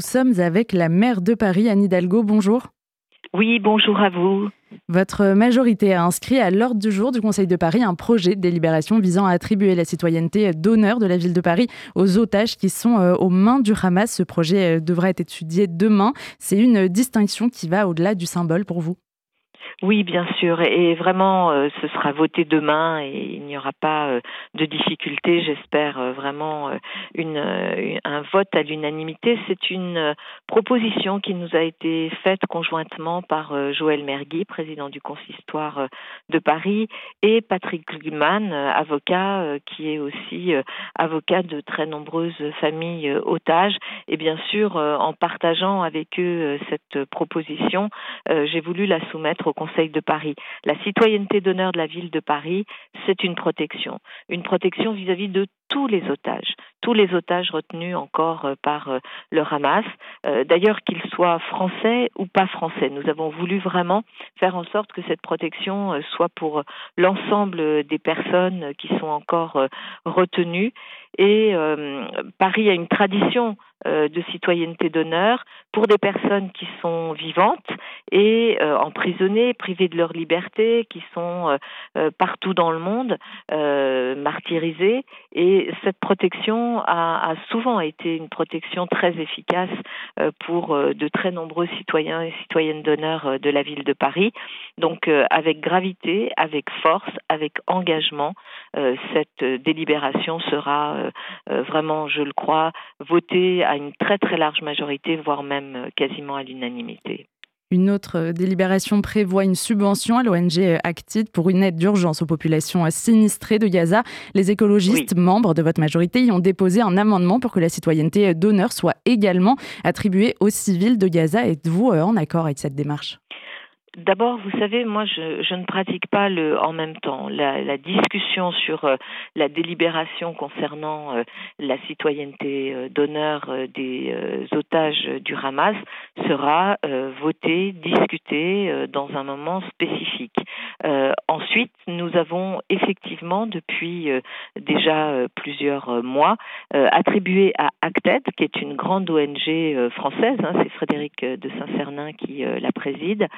nous sommes avec la maire de Paris, Anne Hidalgo. Bonjour. Oui, bonjour à vous. Votre majorité a inscrit à l'ordre du jour du Conseil de Paris un projet de délibération visant à attribuer la citoyenneté d'honneur de la ville de Paris aux otages qui sont euh, aux mains du Hamas. Ce projet euh, devra être étudié demain. C'est une distinction qui va au-delà du symbole pour vous. Oui, bien sûr. Et vraiment, euh, ce sera voté demain et il n'y aura pas euh, de difficulté. J'espère euh, vraiment un vote à l'unanimité. C'est une proposition qui nous a été faite conjointement par Joël Mergui, président du consistoire de Paris, et Patrick Gluman, avocat qui est aussi avocat de très nombreuses familles otages. Et bien sûr, en partageant avec eux cette proposition, j'ai voulu la soumettre au Conseil de Paris. La citoyenneté d'honneur de la ville de Paris, c'est une protection, une protection vis-à-vis de tous les otages, tous les otages retenus encore euh, par euh, le Hamas, euh, d'ailleurs qu'ils soient français ou pas français. Nous avons voulu vraiment faire en sorte que cette protection soit pour l'ensemble des personnes qui sont encore retenues. Et Paris a une tradition de citoyenneté d'honneur pour des personnes qui sont vivantes et emprisonnées, privées de leur liberté, qui sont partout dans le monde, martyrisées. Et cette protection a, souvent été une protection très efficace euh, pour euh, de très nombreux citoyens et citoyennes d'honneur euh, de la ville de Paris. Donc avec gravité, avec force, avec engagement, cette délibération sera vraiment, je le crois, votée à une très très large majorité, voire même quasiment à l'unanimité. Une autre euh, délibération prévoit une subvention à l'ONG euh, Actid pour une aide d'urgence aux populations euh, sinistrées de Gaza. Les écologistes membres de votre majorité y ont déposé un amendement pour que la citoyenneté d'honneur soit également attribuée aux civils de Gaza. Êtes-vous en accord avec cette démarche? D'abord, vous savez, moi, je, je, ne pratique pas le en même temps. La, la discussion sur euh, la délibération concernant euh, la citoyenneté euh, d'honneur des otages du Hamas sera votée, discutée dans un moment spécifique. ensuite, nous avons effectivement, depuis déjà plusieurs mois, attribué à Acted, qui est une grande ONG française, hein, c'est Frédéric de Saint-Cernin qui la préside,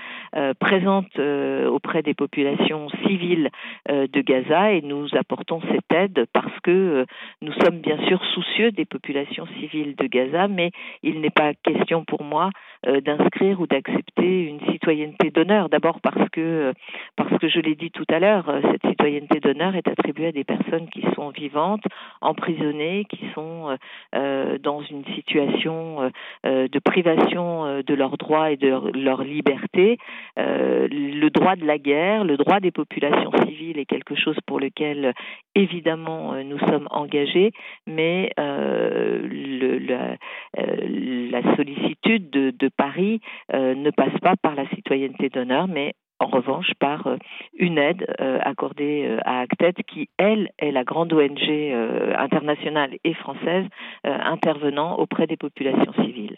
euh, présente euh, auprès des populations civiles euh, de Gaza et nous apportons cette aide parce que nous sommes bien sûr soucieux des populations civiles de Gaza, mais il n'est pas question pour moi d'inscrire ou d'accepter une citoyenneté d'honneur. D'abord parce que parce que je l'ai dit tout à l'heure, cette citoyenneté d'honneur est attribuée à des personnes qui sont vivantes, emprisonnées, qui sont dans une situation de privation de leurs droits et de leur liberté, euh, le droit de la guerre, le droit des populations civiles est quelque chose pour lequel évidemment euh, nous sommes engagés, mais euh, la, sollicitude de, Paris ne passe pas par la citoyenneté d'honneur, mais en revanche par une aide accordée à Acted qui, elle, est la grande ONG internationale et française intervenant auprès des populations civiles.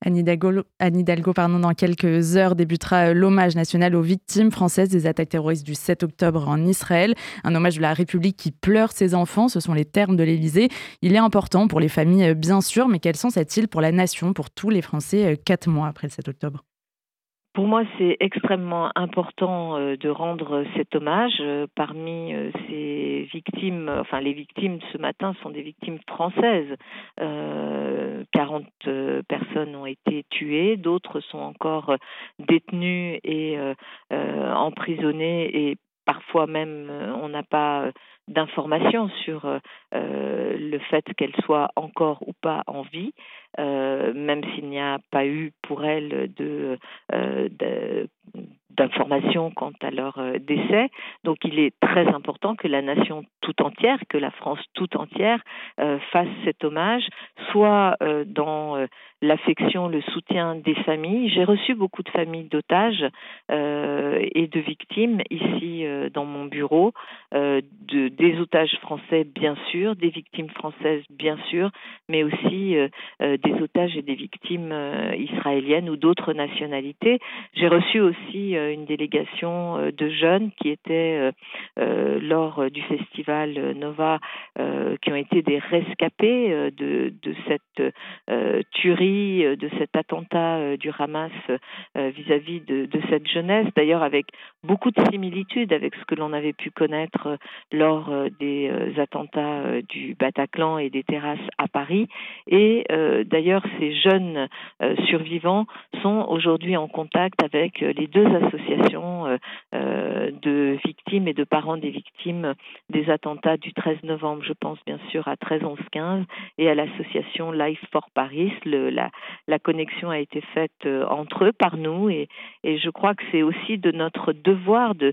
Anne Hidalgo, pardon, dans quelques heures débutera l'hommage national aux victimes françaises des attaques terroristes du 7 octobre en Israël. Un hommage de la République qui pleure ses enfants, ce sont les termes de l'Élysée. Il est important pour les familles, bien sûr, mais quel sens a-t-il pour la nation, pour tous les Français, quatre mois après le 7 octobre? Pour moi, c'est extrêmement important euh, de rendre cet hommage. Euh, parmi euh, ces victimes, enfin les victimes ce matin sont des victimes françaises. 40 personnes ont été tuées, d'autres sont encore détenues et emprisonnées et parfois même on n'a pas d'informations sur le fait qu'elles soient encore ou pas en vie. Euh, même s'il n'y a pas eu pour elle de, euh, d'informations quant à leur euh, décès. Donc il est très important que la nation tout entière, que la France tout entière fasse cet hommage, soit dans l'affection, le soutien des familles. J'ai reçu beaucoup de familles d'otages et de victimes ici dans mon bureau, de, des otages français bien sûr, des victimes françaises bien sûr, mais aussi des otages et des victimes euh, israéliennes ou d'autres nationalités. J'ai reçu aussi euh, une délégation de jeunes qui étaient lors du festival Nova, qui ont été des rescapés de, cette tuerie, de cet attentat du Hamas vis-à-vis de, cette jeunesse, d'ailleurs avec beaucoup de similitudes avec ce que l'on avait pu connaître lors des attentats du Bataclan et des terrasses à Paris. Et d'ailleurs, ces jeunes survivants sont aujourd'hui en contact avec les deux associations de victimes et de parents des victimes des attentats du 13 novembre. Je pense bien sûr à 13 11 15 et à l'association Life for Paris. La, connexion a été faite euh, entre eux par nous et, je crois que c'est aussi de notre devoir de,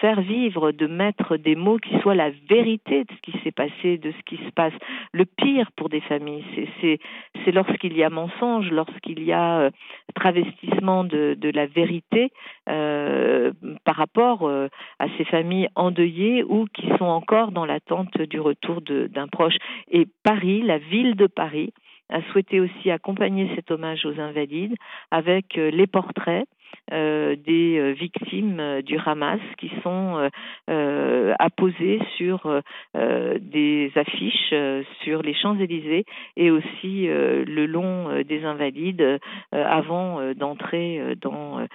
faire vivre, de mettre des mots qui soient la vérité de ce qui s'est passé, de ce qui se passe. Le pire pour des familles, c'est lorsqu'il y a mensonge, lorsqu'il y a euh, travestissement de, la vérité euh, par rapport euh, à ces familles endeuillées ou qui sont encore dans l'attente du retour d'un proche. Et Paris, la ville de Paris, a souhaité aussi accompagner cet hommage aux invalides avec euh, les portraits des euh, victimes du Hamas qui sont apposées sur des affiches sur les Champs-Élysées et aussi le long des Invalides avant d'entrer dans,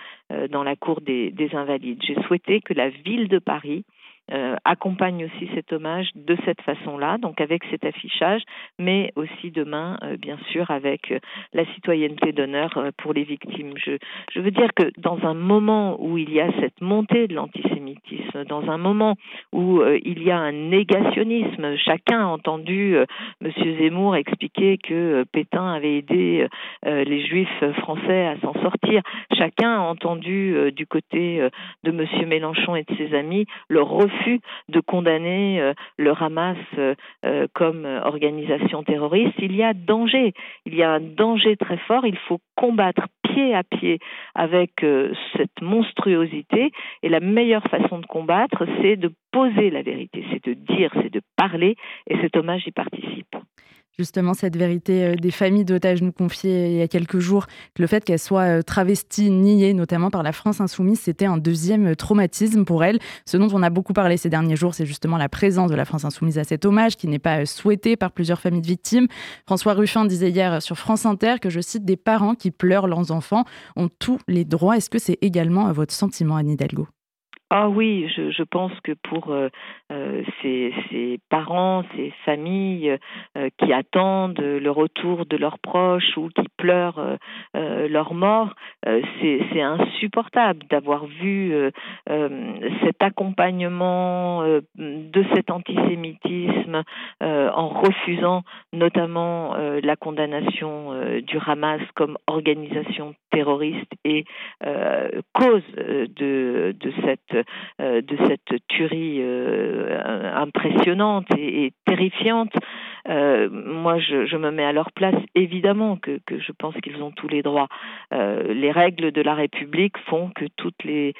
dans la cour des Invalides. J'ai souhaité que la ville de Paris euh, accompagne aussi cet hommage de cette façon-là, donc avec cet affichage, mais aussi demain, euh, bien sûr, avec euh, la citoyenneté d'honneur pour les victimes. Je, je veux dire que dans un moment où il y a cette montée de l'antisémitisme, dans un moment où il y a un négationnisme, chacun a entendu M. Zemmour expliquer que Pétain avait aidé les juifs français à s'en sortir, chacun a entendu du côté de M. Mélenchon et de ses amis le refus de condamner euh, le Hamas euh, euh, comme organisation terroriste, il y a danger. Il y a un danger très fort. Il faut combattre pied à pied avec cette monstruosité. Et la meilleure façon de combattre, c'est de poser la vérité, c'est de dire, c'est de parler. Et cet hommage y participe justement cette vérité euh, des familles d'otages nous confiait il y a quelques jours que le fait qu'elles soient euh, travesties, niées, notamment par la France insoumise, c'était un deuxième euh, traumatisme pour elles. Ce dont on a beaucoup parlé ces derniers jours, c'est justement la présence de la France insoumise à cet hommage qui n'est pas souhaité par plusieurs familles de victimes. François Ruffin disait hier sur France Inter que, je cite, des parents qui pleurent leurs enfants ont tous les droits. Est-ce que c'est également votre sentiment, Anne Hidalgo? Ah oui, je, je, pense que pour euh, euh, ces, parents, ces familles euh, qui attendent le retour de leurs proches ou qui pleurent leur mort, c'est insupportable d'avoir vu cet accompagnement de cet antisémitisme en refusant notamment la condamnation du Hamas comme organisation terroriste et cause de, cette euh, de cette tuerie euh, impressionnante et, terrifiante. Euh, moi, je, je, me mets à leur place. Évidemment que, que je pense qu'ils ont tous les droits. les règles de la République font que toutes les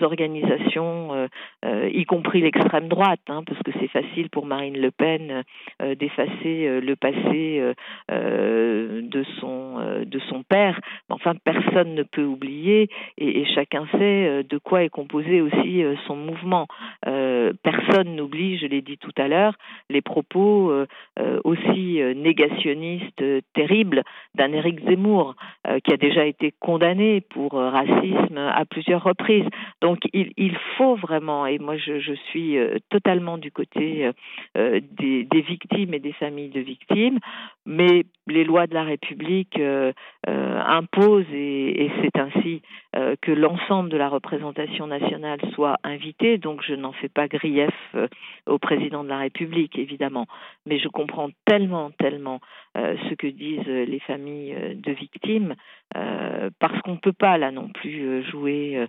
organisations, y compris l'extrême droite, hein, parce que c'est facile pour Marine Le Pen d'effacer le passé de son de son père. Enfin, personne ne peut oublier et, et chacun sait de quoi est composé aussi euh, son mouvement. Euh, personne n'oublie, je l'ai dit tout à l'heure, les propos euh, aussi négationnistes terribles d'un Éric Zemmour, qui a déjà été condamné pour racisme à plusieurs reprises. Donc il, il faut vraiment, et moi je, je suis totalement du côté des, des, victimes et des familles de victimes, mais les lois de la République imposent, et, c'est ainsi que l'ensemble de la représentation nationale soit invité, donc je n'en fais pas grief euh, au président de la République, évidemment. Mais je comprends tellement, tellement euh, ce que disent les familles euh, de victimes, parce qu'on ne peut pas là non plus jouer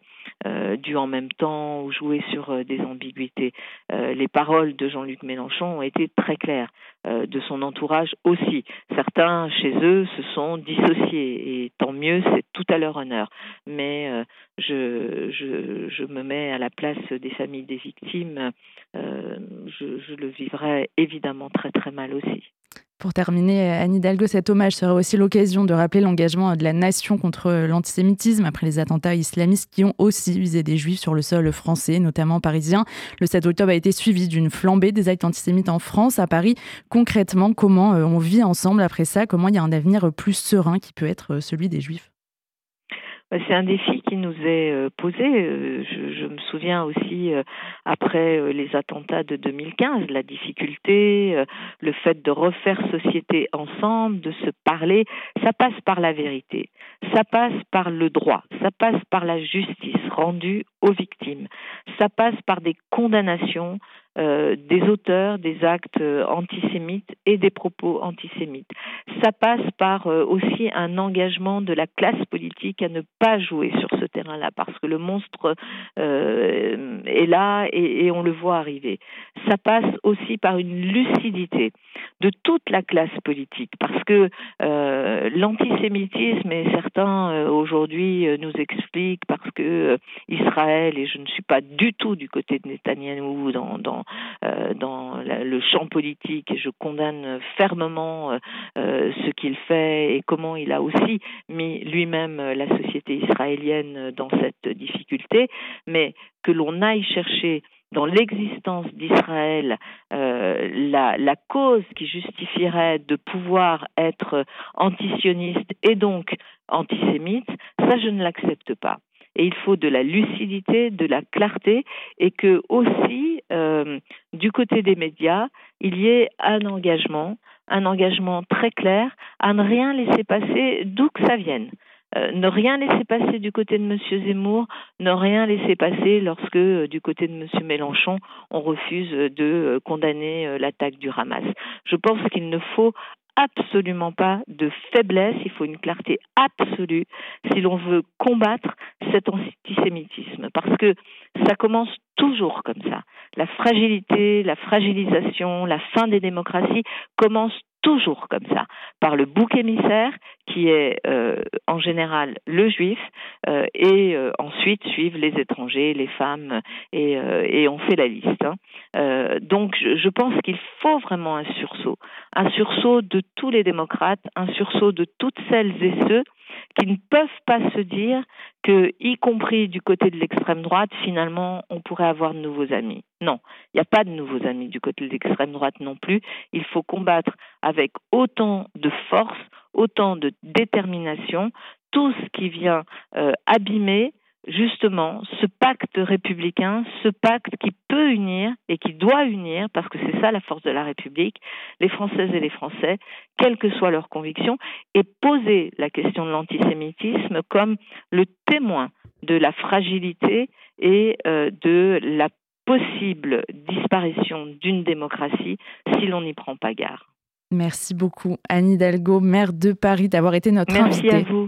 du en même temps ou jouer sur des ambiguïtés. les paroles de Jean-Luc Mélenchon ont été très claires, de son entourage aussi. Certains chez eux se sont dissociés, et tant mieux, c'est tout à leur honneur. Mais je, je, je me mets à la place des familles des victimes, euh, je, je, le vivrais évidemment très très mal aussi. Pour terminer, Anne Hidalgo, cet hommage serait aussi l'occasion de rappeler l'engagement de la nation contre l'antisémitisme après les attentats islamistes qui ont aussi visé des juifs sur le sol français, notamment parisien. Le 7 octobre a été suivi d'une flambée des actes antisémites en France, à Paris. Concrètement, comment on vit ensemble après ça? Comment il y a un avenir plus serein qui peut être celui des juifs? Bah, c'est un défi nous est euh, posé. Euh, je, me souviens aussi, euh, après les attentats de 2015, la difficulté, le fait de refaire société ensemble, de se parler, ça passe par la vérité, ça passe par le droit, ça passe par la justice rendue aux victimes, ça passe par des condamnations euh, des auteurs des actes euh, antisémites et des propos antisémites. Ça passe par euh, aussi un engagement de la classe politique à ne pas jouer sur ce terrain-là, parce que le monstre est là et, on le voit arriver. Ça passe aussi par une lucidité de toute la classe politique, parce que l'antisémitisme, et certains aujourd'hui nous expliquent parce que Israël, et je ne suis pas du tout du côté de Netanyahou dans, euh, le champ politique et je condamne fermement euh, euh, ce qu'il fait et comment il a aussi mis lui-même la société israélienne dans cette difficulté, mais que l'on aille chercher dans l'existence d'Israël la, la, cause qui justifierait de pouvoir être antisioniste et donc antisémite, ça je ne l'accepte pas et il faut de la lucidité, de la clarté, et que aussi, euh, du côté des médias, il y ait un engagement, un engagement très clair à ne rien laisser passer d'où que ça vienne. Euh, ne rien laisser passer du côté de M. Zemmour, ne rien laisser passer lorsque, euh, du côté de M. Mélenchon, on refuse de condamner l'attaque du Hamas. Je pense qu'il ne faut absolument pas de faiblesse, il faut une clarté absolue si l'on veut combattre cet antisémitisme, parce que ça commence toujours comme ça. La fragilité, la fragilisation, la fin des démocraties commence toujours comme ça, par le bouc émissaire qui est euh, en général le juif, euh, et euh, ensuite suivent les étrangers, les femmes, et, on fait la liste. Hein. donc je, je pense qu'il faut vraiment un sursaut, un sursaut de tous les démocrates, un sursaut de toutes celles et ceux qui ne peuvent pas se dire que, y compris du côté de l'extrême droite, finalement, on pourrait avoir de nouveaux amis. Non, il n'y a pas de nouveaux amis du côté de l'extrême droite non plus. Il faut combattre avec autant de force, autant de détermination tout ce qui vient euh, abîmer justement ce pacte républicain, ce pacte qui peut unir et qui doit unir, parce que c'est ça la force de la République, les Françaises et les Français, quelles que soient leurs convictions, et poser la question de l'antisémitisme comme le témoin de la fragilité et euh, de la possible disparition d'une démocratie si l'on n'y prend pas garde. Merci beaucoup Anne Hidalgo, maire de Paris, d'avoir été notre Merci invitée. à vous.